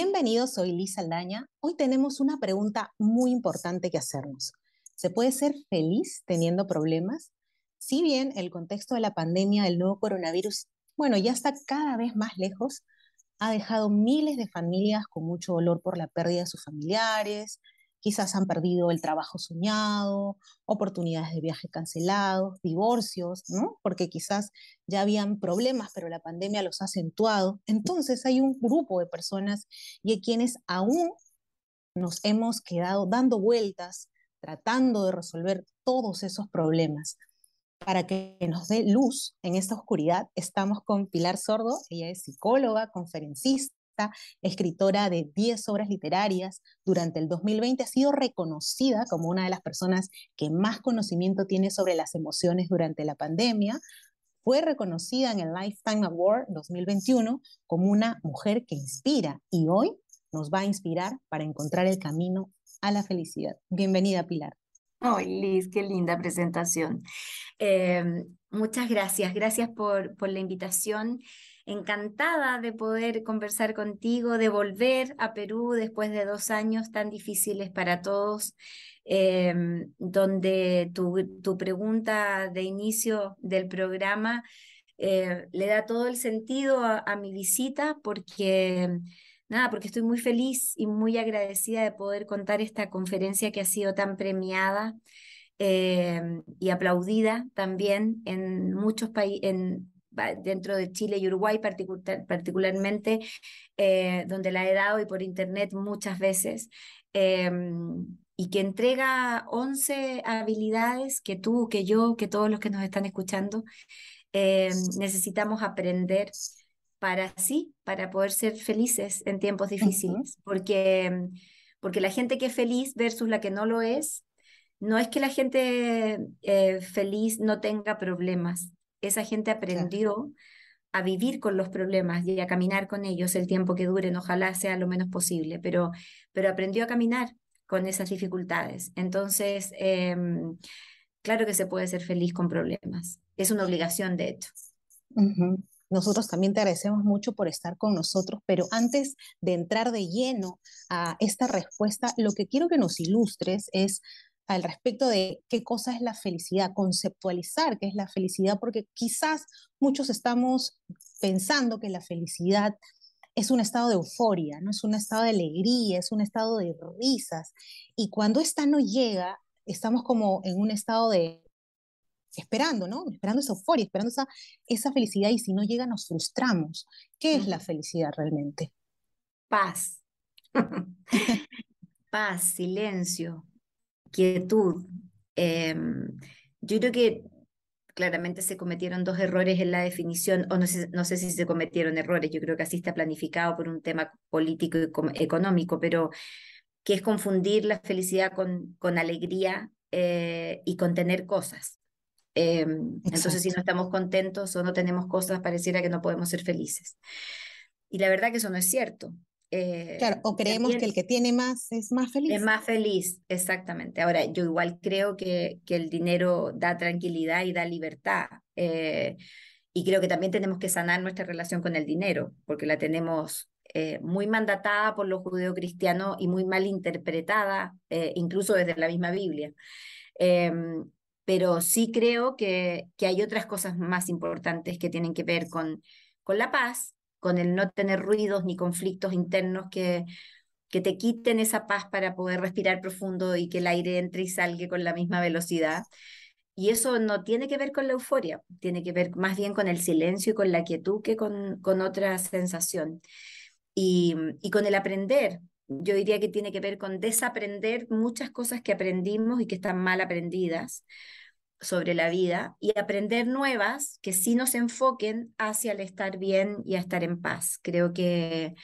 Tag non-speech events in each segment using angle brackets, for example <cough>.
Bienvenidos, soy Lisa Aldaña. Hoy tenemos una pregunta muy importante que hacernos. ¿Se puede ser feliz teniendo problemas? Si bien el contexto de la pandemia del nuevo coronavirus, bueno, ya está cada vez más lejos, ha dejado miles de familias con mucho dolor por la pérdida de sus familiares, quizás han perdido el trabajo soñado, oportunidades de viaje cancelados, divorcios, ¿no? Porque quizás ya habían problemas, pero la pandemia los ha acentuado. Entonces hay un grupo de personas y hay quienes aún nos hemos quedado dando vueltas, tratando de resolver todos esos problemas. Para que nos dé luz en esta oscuridad, estamos con Pilar Sordo, ella es psicóloga, conferencista, escritora de 10 obras literarias. Durante el 2020 ha sido reconocida como una de las personas que más conocimiento tiene sobre las emociones durante la pandemia. Fue reconocida en el Lifetime Award 2021 como una mujer que inspira y hoy nos va a inspirar para encontrar el camino a la felicidad. Bienvenida, Pilar. Ay, Liz, qué linda presentación. Em, muchas gracias, gracias por, por la invitación encantada de poder conversar contigo, de volver a Perú después de dos años tan difíciles para todos, em, donde tu, tu, pregunta de inicio del programa eh, le da todo el sentido a, mi visita porque... Nada, porque estoy muy feliz y muy agradecida de poder contar esta conferencia que ha sido tan premiada em, y aplaudida también en muchos países, dentro de Chile y Uruguay particularmente, eh, donde la he dado y por internet muchas veces, em, y que entrega 11 habilidades que tú, que yo, que todos los que nos están escuchando em, necesitamos aprender para sí, para poder ser felices en tiempos difíciles, porque, porque la gente que es feliz versus la que no lo es, no es que la gente eh, feliz no tenga problemas, esa gente aprendió a vivir con los problemas y a caminar con ellos el tiempo que duren, ojalá sea lo menos posible, pero, pero aprendió a caminar con esas dificultades. Entonces, em, claro que se puede ser feliz con problemas. Es una obligación, de hecho. Nosotros también te agradecemos mucho por estar con nosotros, pero antes de entrar de lleno a esta respuesta, lo que quiero que nos ilustres es al respecto de qué cosa es la felicidad, conceptualizar qué es la felicidad, porque quizás muchos estamos pensando que la felicidad es un estado de euforia, no es un estado de alegría, es un estado de risas. Y cuando esta no llega, estamos como en un estado de esperando, ¿no? Esperando esa euforia, esperando esa, esa felicidad y si no llega nos frustramos. ¿Qué es la felicidad realmente? Paz. <laughs> Paz, silencio, quietud. Em, yo creo que claramente se cometieron dos errores en la definición, o no sé, no sé si se cometieron errores, yo creo que así está planificado por un tema político y económico, pero que es confundir la felicidad con, con alegría eh, y con tener cosas. Em, entonces, si no estamos contentos o no tenemos cosas, pareciera que no podemos ser felices. Y la verdad que eso no es cierto. Eh, claro, o creemos que el que tiene más es más feliz. Es más feliz, exactamente. Ahora, yo igual creo que, que el dinero da tranquilidad y da libertad. Eh, y creo que también tenemos que sanar nuestra relación con el dinero, porque la tenemos eh, muy mandatada por los judeocristianos y muy mal interpretada, incluso desde la misma Biblia. Em, pero sí creo que, que hay otras cosas más importantes que tienen que ver con, con la paz, con el no tener ruidos ni conflictos internos que, que te quiten esa paz para poder respirar profundo y que el aire entre y salga con la misma velocidad. Y eso no tiene que ver con la euforia, tiene que ver más bien con el silencio y con la quietud que con, con otra sensación. Y, y con el aprender, yo diría que tiene que ver con desaprender muchas cosas que aprendimos y que están mal aprendidas, sobre la vida y aprender nuevas que sí nos enfoquen hacia el estar bien y a estar en paz. Creo que,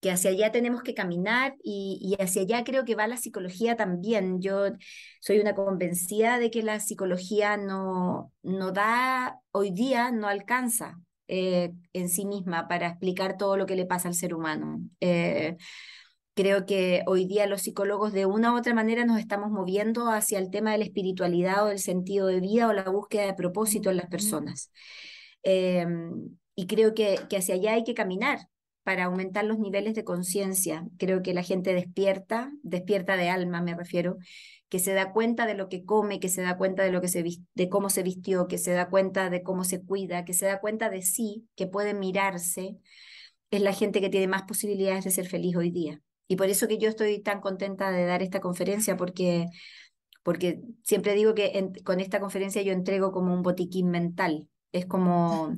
que hacia allá tenemos que caminar y, y, hacia allá creo que va la psicología también. Yo soy una convencida de que la psicología no, no da, hoy día no alcanza eh, en sí misma para explicar todo lo que le pasa al ser humano. Eh, Creo que hoy día los psicólogos de una u otra manera nos estamos moviendo hacia el tema de la espiritualidad o del sentido de vida o la búsqueda de propósito en las personas. Em, y creo que, que, hacia allá hay que caminar. para aumentar los niveles de conciencia. Creo que la gente despierta, despierta de alma me refiero, que se da cuenta de lo que come, que se da cuenta de lo que se de cómo se vistió, que se da cuenta de cómo se cuida, que se da cuenta de sí, que puede mirarse, es la gente que tiene más posibilidades de ser feliz hoy día. Y por eso que yo estoy tan contenta de dar esta conferencia, porque, porque siempre digo que con esta conferencia yo entrego como un botiquín mental, es como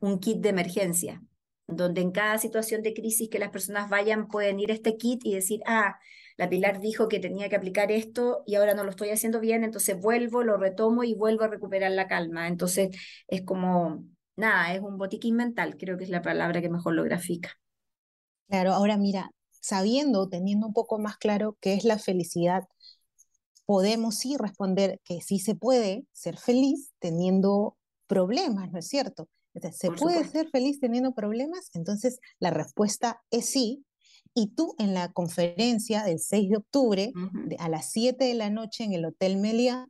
un kit de emergencia, donde en cada situación de crisis que las personas vayan pueden ir a este kit y decir, ah, la Pilar dijo que tenía que aplicar esto y ahora no lo estoy haciendo bien, entonces vuelvo, lo retomo y vuelvo a recuperar la calma. Entonces es como, nada, es un botiquín mental, creo que es la palabra que mejor lo grafica. Claro, ahora mira, sabiendo, teniendo un poco más claro qué es la felicidad, podemos sí responder que sí se puede ser feliz teniendo problemas, ¿no es cierto? ¿Se puede ser feliz teniendo problemas? Entonces la respuesta es sí, y tú en la conferencia del 6 de octubre, a las 7 de la noche en el Hotel Meliá,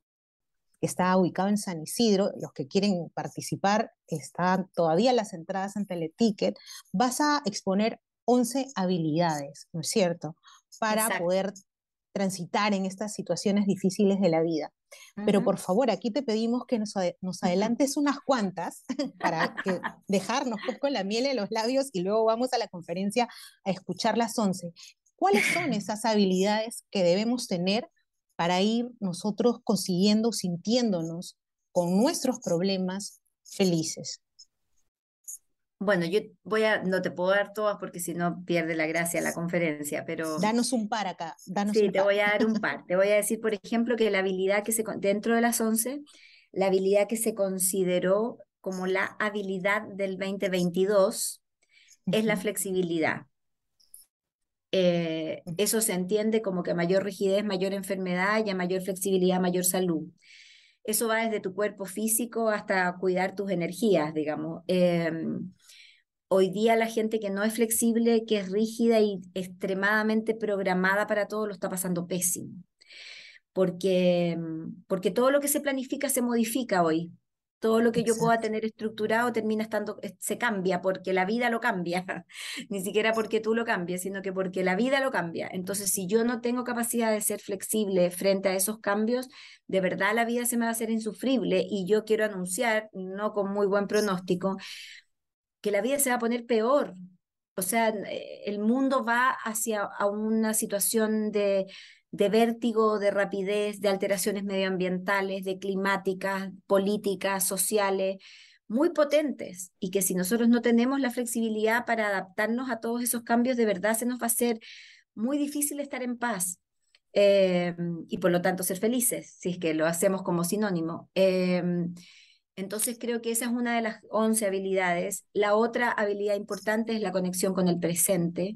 que está ubicado en San Isidro, los que quieren participar, están todavía las entradas en Teleticket, vas a exponer 11 habilidades, ¿no es cierto? Para poder transitar en estas situaciones difíciles de la vida. Pero por favor, aquí te pedimos que nos, adelantes unas cuantas <laughs> para que dejarnos pues, con la miel en los labios y luego vamos a la conferencia a escuchar las 11. ¿Cuáles son <laughs> esas habilidades que debemos tener para ir nosotros consiguiendo, sintiéndonos con nuestros problemas felices? Bueno, yo voy a, no te puedo dar todas porque si no pierde la gracia la conferencia, pero... Danos un par acá, danos Sí, te voy a dar un <laughs> par. Te voy a decir, por ejemplo, que la habilidad que se, dentro de las 11, la habilidad que se consideró como la habilidad del 2022 es la flexibilidad. Eh, eso se entiende como que mayor rigidez, mayor enfermedad y a mayor flexibilidad, mayor salud. Eso va desde tu cuerpo físico hasta cuidar tus energías, digamos. Em, hoy día la gente que no es flexible, que es rígida y extremadamente programada para todo, lo está pasando pésimo. Porque, em, porque todo lo que se planifica se modifica hoy. Todo lo que yo pueda tener estructurado termina estando, eh, se cambia porque la vida lo cambia. <laughs> Ni siquiera porque tú lo cambies, sino que porque la vida lo cambia. Entonces, si yo no tengo capacidad de ser flexible frente a esos cambios, de verdad la vida se me va a hacer insufrible y yo quiero anunciar, no con muy buen pronóstico, que la vida se va a poner peor. O sea, eh, el mundo va hacia a una situación de de vértigo, de rapidez, de alteraciones medioambientales, de climáticas, políticas, sociales, muy potentes y que si nosotros no tenemos la flexibilidad para adaptarnos a todos esos cambios, de verdad se nos va a hacer muy difícil estar en paz eh, y por lo tanto ser felices, si es que lo hacemos como sinónimo. Eh, entonces creo que esa es una de las 11 habilidades. La otra habilidad importante es la conexión con el presente.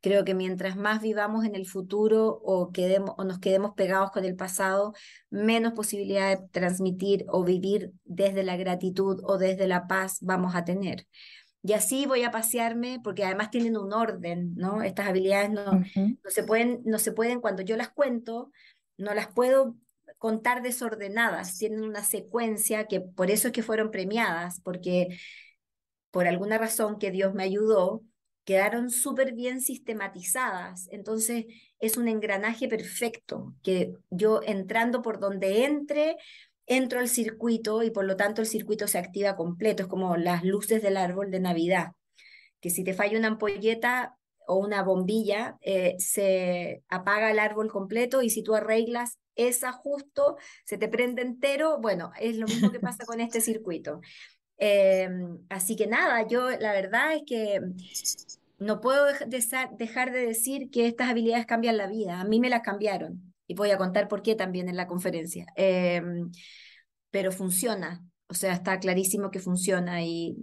Creo que mientras más vivamos en el futuro o, quedemos, o nos quedemos pegados con el pasado, menos posibilidad de transmitir o vivir desde la gratitud o desde la paz vamos a tener. Y así voy a pasearme, porque además tienen un orden, ¿no? Estas habilidades no, no, se pueden, no se pueden, cuando yo las cuento, no las puedo contar desordenadas, tienen una secuencia que por eso es que fueron premiadas, porque por alguna razón que Dios me ayudó, quedaron súper bien sistematizadas. Entonces es un engranaje perfecto, que yo entrando por donde entre, entro al circuito y por lo tanto el circuito se activa completo. Es como las luces del árbol de Navidad, que si te falla una ampolleta o una bombilla, eh, se apaga el árbol completo y si tú arreglas esa justo, se te prende entero. Bueno, es lo mismo que pasa con este <laughs> circuito. Em, así que nada, yo la verdad es que no puedo dejar de decir que estas habilidades cambian la vida. A mí me las cambiaron y voy a contar por qué también en la conferencia. Em, pero funciona, o sea, está clarísimo que funciona y,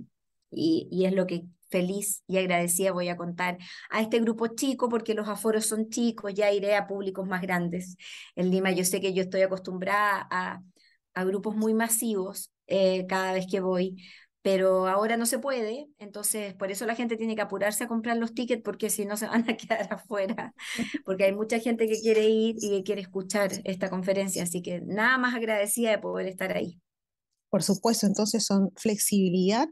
y, es lo que feliz y agradecida voy a contar a este grupo chico porque los aforos son chicos, ya iré a públicos más grandes. En Lima yo sé que yo estoy acostumbrada a, a grupos muy masivos eh, cada vez que voy, pero ahora no se puede, entonces por eso la gente tiene que apurarse a comprar los tickets porque si no se van a <laughs> quedar afuera, porque hay mucha gente que quiere ir y que quiere escuchar esta conferencia, así que nada más agradecida de poder estar ahí. Por supuesto, entonces son flexibilidad,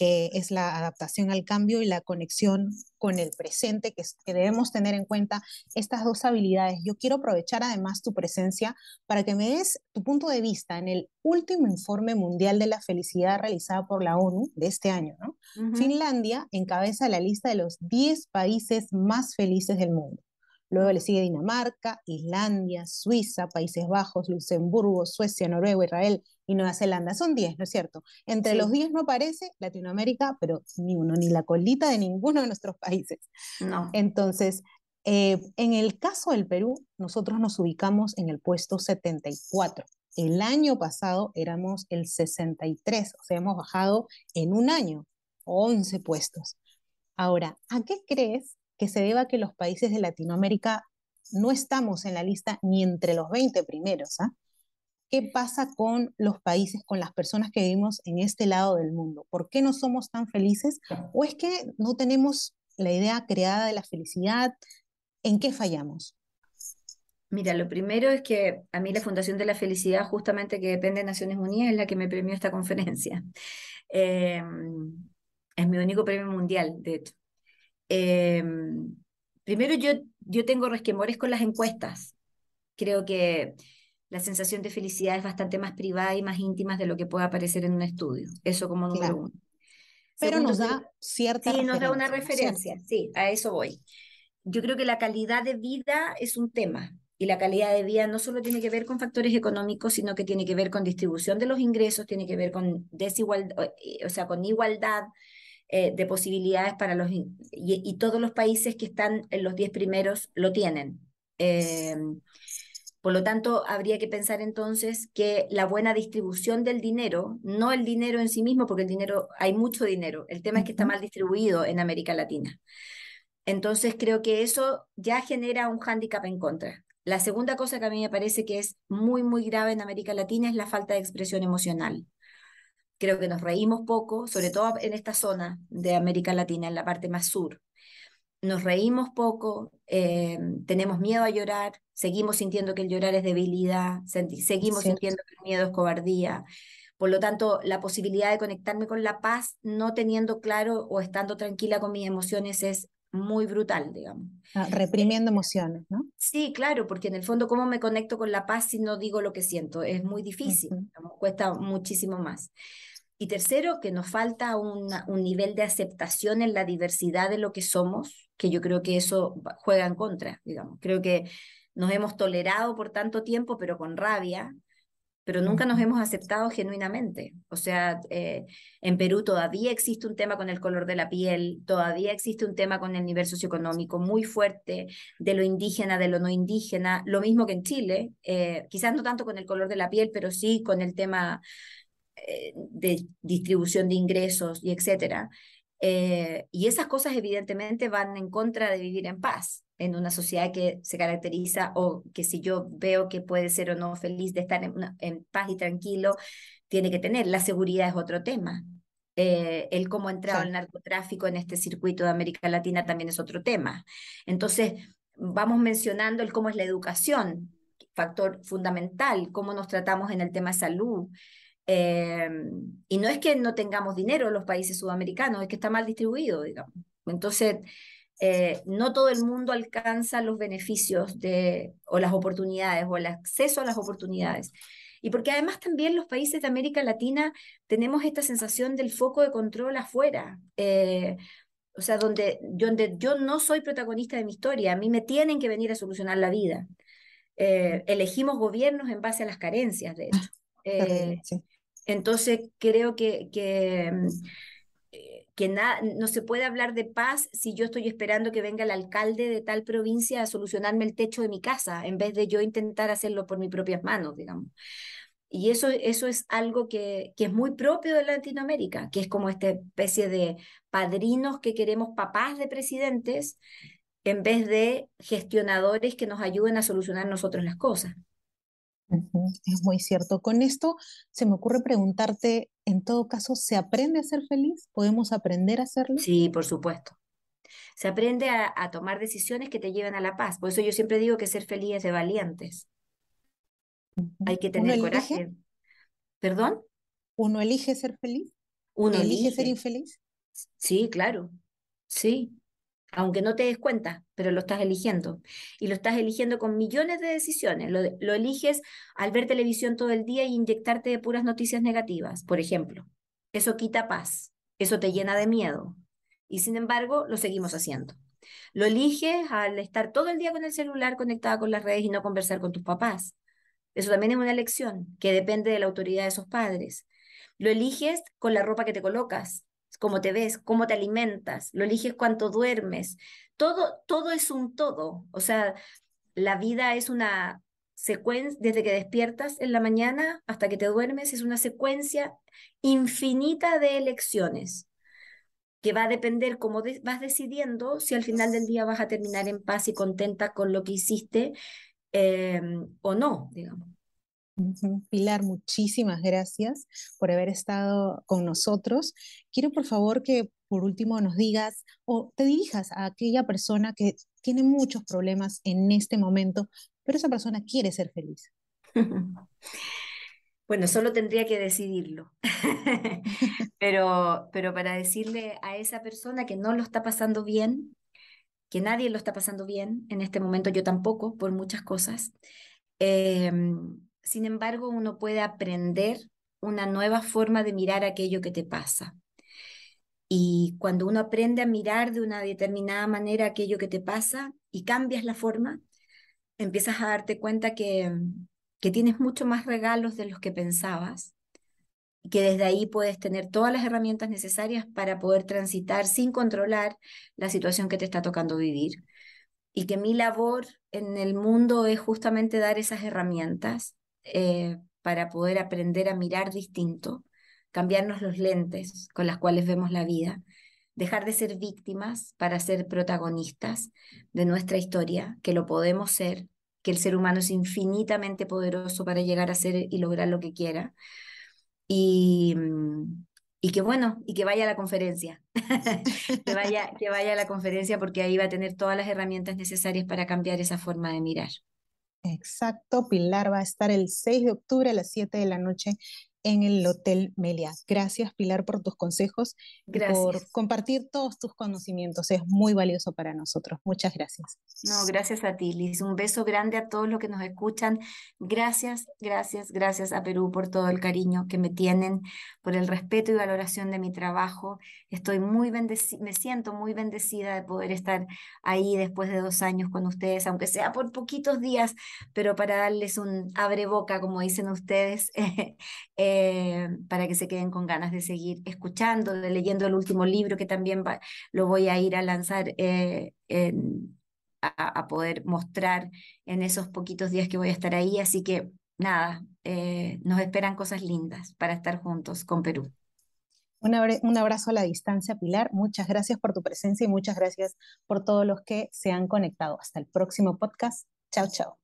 que es la adaptación al cambio y la conexión con el presente, que, que, debemos tener en cuenta estas dos habilidades. Yo quiero aprovechar además tu presencia para que me des tu punto de vista en el último informe mundial de la felicidad realizado por la ONU de este año. ¿no? Finlandia encabeza la lista de los 10 países más felices del mundo. Luego le sigue Dinamarca, Islandia, Suiza, Países Bajos, Luxemburgo, Suecia, Noruega, Israel y Nueva Zelanda. Son 10, ¿no es cierto? Entre los 10 no aparece Latinoamérica, pero ni uno, ni la colita de ninguno de nuestros países. No. Entonces, eh, en el caso del Perú, nosotros nos ubicamos en el puesto 74. El año pasado éramos el 63, o sea, hemos bajado en un año 11 puestos. Ahora, ¿a qué crees que se deba a que los países de Latinoamérica no estamos en la lista ni entre los 20 primeros. ¿ah? ¿Qué pasa con los países, con las personas que vivimos en este lado del mundo? ¿Por qué no somos tan felices? ¿O es que no tenemos la idea creada de la felicidad? ¿En qué fallamos? Mira, lo primero es que a mí la Fundación de la Felicidad, justamente que depende de Naciones Unidas, es la que me premió esta conferencia. <laughs> Em, es mi único premio mundial, de hecho. Em, primero, yo, yo tengo resquemores con las encuestas. Creo que la sensación de felicidad es bastante más privada y más íntima de lo que puede aparecer en un estudio. Eso como número uno. Pero nos da cierta Sí, nos da una referencia, sí, a eso voy. Yo creo que la calidad de vida es un tema. Y la calidad de vida no solo tiene que ver con factores económicos, sino que tiene que ver con distribución de los ingresos, tiene que ver con desigualdad, o sea, con igualdad, eh, de posibilidades para los... Y, todos los países que están en los 10 primeros lo tienen. Eh, por lo tanto, habría que pensar entonces que la buena distribución del dinero, no el dinero en sí mismo, porque el dinero, hay mucho dinero, el tema es que está mal distribuido en América Latina. Entonces, creo que eso ya genera un hándicap en contra. La segunda cosa que a mí me parece que es muy, muy grave en América Latina es la falta de expresión emocional creo que nos reímos poco, sobre todo en esta zona de América Latina, en la parte más sur. Nos reímos poco, eh, tenemos miedo a llorar, seguimos sintiendo que el llorar es debilidad, seguimos sintiendo que el miedo es cobardía. Por lo tanto, la posibilidad de conectarme con la paz, no teniendo claro o estando tranquila con mis emociones, es muy brutal, digamos. Ah, reprimiendo emociones, ¿no? Sí, claro, porque en el fondo, ¿cómo me conecto con la paz si no digo lo que siento? Es muy difícil, cuesta muchísimo más. Y tercero, que nos falta un nivel de aceptación en la diversidad de lo que somos, que yo creo que eso juega en contra, digamos. Creo que nos hemos tolerado por tanto tiempo, pero con rabia, pero nunca nos hemos aceptado genuinamente. O sea, eh, en Perú todavía existe un tema con el color de la piel, todavía existe un tema con el nivel socioeconómico muy fuerte, de lo indígena, de lo no indígena, lo mismo que en Chile, eh, quizás no tanto con el color de la piel, pero sí con el tema eh, de distribución de ingresos y etcétera. Eh, y esas cosas evidentemente van en contra de vivir en paz en una sociedad que se caracteriza o que si yo veo que puede ser o no feliz de estar en, paz y tranquilo, tiene que tener. La seguridad es otro tema. Eh, el cómo ha entrado el narcotráfico en este circuito de América Latina también es otro tema. Entonces, vamos mencionando el cómo es la educación, factor fundamental, cómo nos tratamos en el tema salud, Em, y no es que no tengamos dinero en los países sudamericanos, es que está mal distribuido, digamos. Entonces, eh, no todo el mundo alcanza los beneficios de, o las oportunidades o el acceso a las oportunidades. Y porque además también los países de América Latina tenemos esta sensación del foco de control afuera. Eh, o sea, donde, donde yo no soy protagonista de mi historia, a mí me tienen que venir a solucionar la vida. Eh, elegimos gobiernos en base a las carencias, de hecho. Entonces, creo que, que, mm, eh, no se puede hablar de paz si yo estoy esperando que venga el alcalde de tal provincia a solucionarme el techo de mi casa, en vez de yo intentar hacerlo por mis propias manos, digamos. Y eso, eso es algo que, que es muy propio de Latinoamérica, que es como esta especie de padrinos que queremos papás de presidentes en vez de gestionadores que nos ayuden a solucionar nosotros las cosas. Es muy cierto. Con esto se me ocurre preguntarte, en todo caso, ¿se aprende a ser feliz? ¿Podemos aprender a hacerlo? Sí, por supuesto. Se aprende a, tomar decisiones que te lleven a la paz. Por eso yo siempre digo que ser feliz es de valientes. Hay que tener coraje. ¿Perdón? ¿Uno elige ser feliz? Uno elige ser infeliz. Sí, claro. Sí, aunque no te des cuenta, pero lo estás eligiendo. Y lo estás eligiendo con millones de decisiones. Lo, eliges al ver televisión todo el día y inyectarte de puras noticias negativas, por ejemplo. Eso quita paz, eso te llena de miedo. Y sin embargo, lo seguimos haciendo. Lo eliges al estar todo el día con el celular conectada con las redes y no conversar con tus papás. Eso también es una elección que depende de la autoridad de esos padres. Lo eliges con la ropa que te colocas, cómo te ves, cómo te alimentas, lo eliges cuánto duermes. Todo, todo es un todo. O sea, la vida es una secuencia, desde que despiertas en la mañana hasta que te duermes, es una secuencia infinita de elecciones que va a depender cómo vas decidiendo si al final del día vas a terminar en paz y contenta con lo que hiciste em, o no, digamos. Pilar, muchísimas gracias por haber estado con nosotros. Quiero por favor que por último nos digas o te dirijas a aquella persona que tiene muchos problemas en este momento, pero esa persona quiere ser feliz. <laughs> Bueno, solo tendría que decidirlo. <laughs> pero, pero para decirle a esa persona que no lo está pasando bien, que nadie lo está pasando bien, en este momento yo tampoco, por muchas cosas, em, sin embargo, uno puede aprender una nueva forma de mirar aquello que te pasa. Y cuando uno aprende a mirar de una determinada manera aquello que te pasa y cambias la forma, empiezas a darte cuenta que, que tienes mucho más regalos de los que pensabas y que desde ahí puedes tener todas las herramientas necesarias para poder transitar sin controlar la situación que te está tocando vivir. Y que mi labor en el mundo es justamente dar esas herramientas eh, para poder aprender a mirar distinto, cambiarnos los lentes con las cuales vemos la vida, dejar de ser víctimas para ser protagonistas de nuestra historia, que lo podemos ser, que el ser humano es infinitamente poderoso para llegar a ser y lograr lo que quiera. Y, mm, y que bueno, y que vaya a la conferencia, <laughs> que, vaya, que vaya a la conferencia porque ahí va a tener todas las herramientas necesarias para cambiar esa forma de mirar. Exacto, Pilar va a estar el 6 de octubre a las 7 de la noche en el Hotel Melia. Gracias, Pilar, por tus consejos gracias. por compartir todos tus conocimientos. Es muy valioso para nosotros. Muchas gracias. No, gracias a ti, Liz. Un beso grande a todos los que nos escuchan. Gracias, gracias, gracias a Perú por todo el cariño que me tienen, por el respeto y valoración de mi trabajo. Estoy muy bendecida, me siento muy bendecida de poder estar ahí después de dos años con ustedes, aunque sea por poquitos días, pero para darles un abre boca, como dicen ustedes. <laughs> Eh, para que se queden con ganas de seguir escuchando, de leyendo el último libro que también lo voy a ir a lanzar eh, a, poder mostrar en esos poquitos días que voy a estar ahí. Así que nada, eh, nos esperan cosas lindas para estar juntos con Perú. Un abrazo a la distancia, Pilar. Muchas gracias por tu presencia y muchas gracias por todos los que se han conectado. Hasta el próximo podcast. Chao, chao.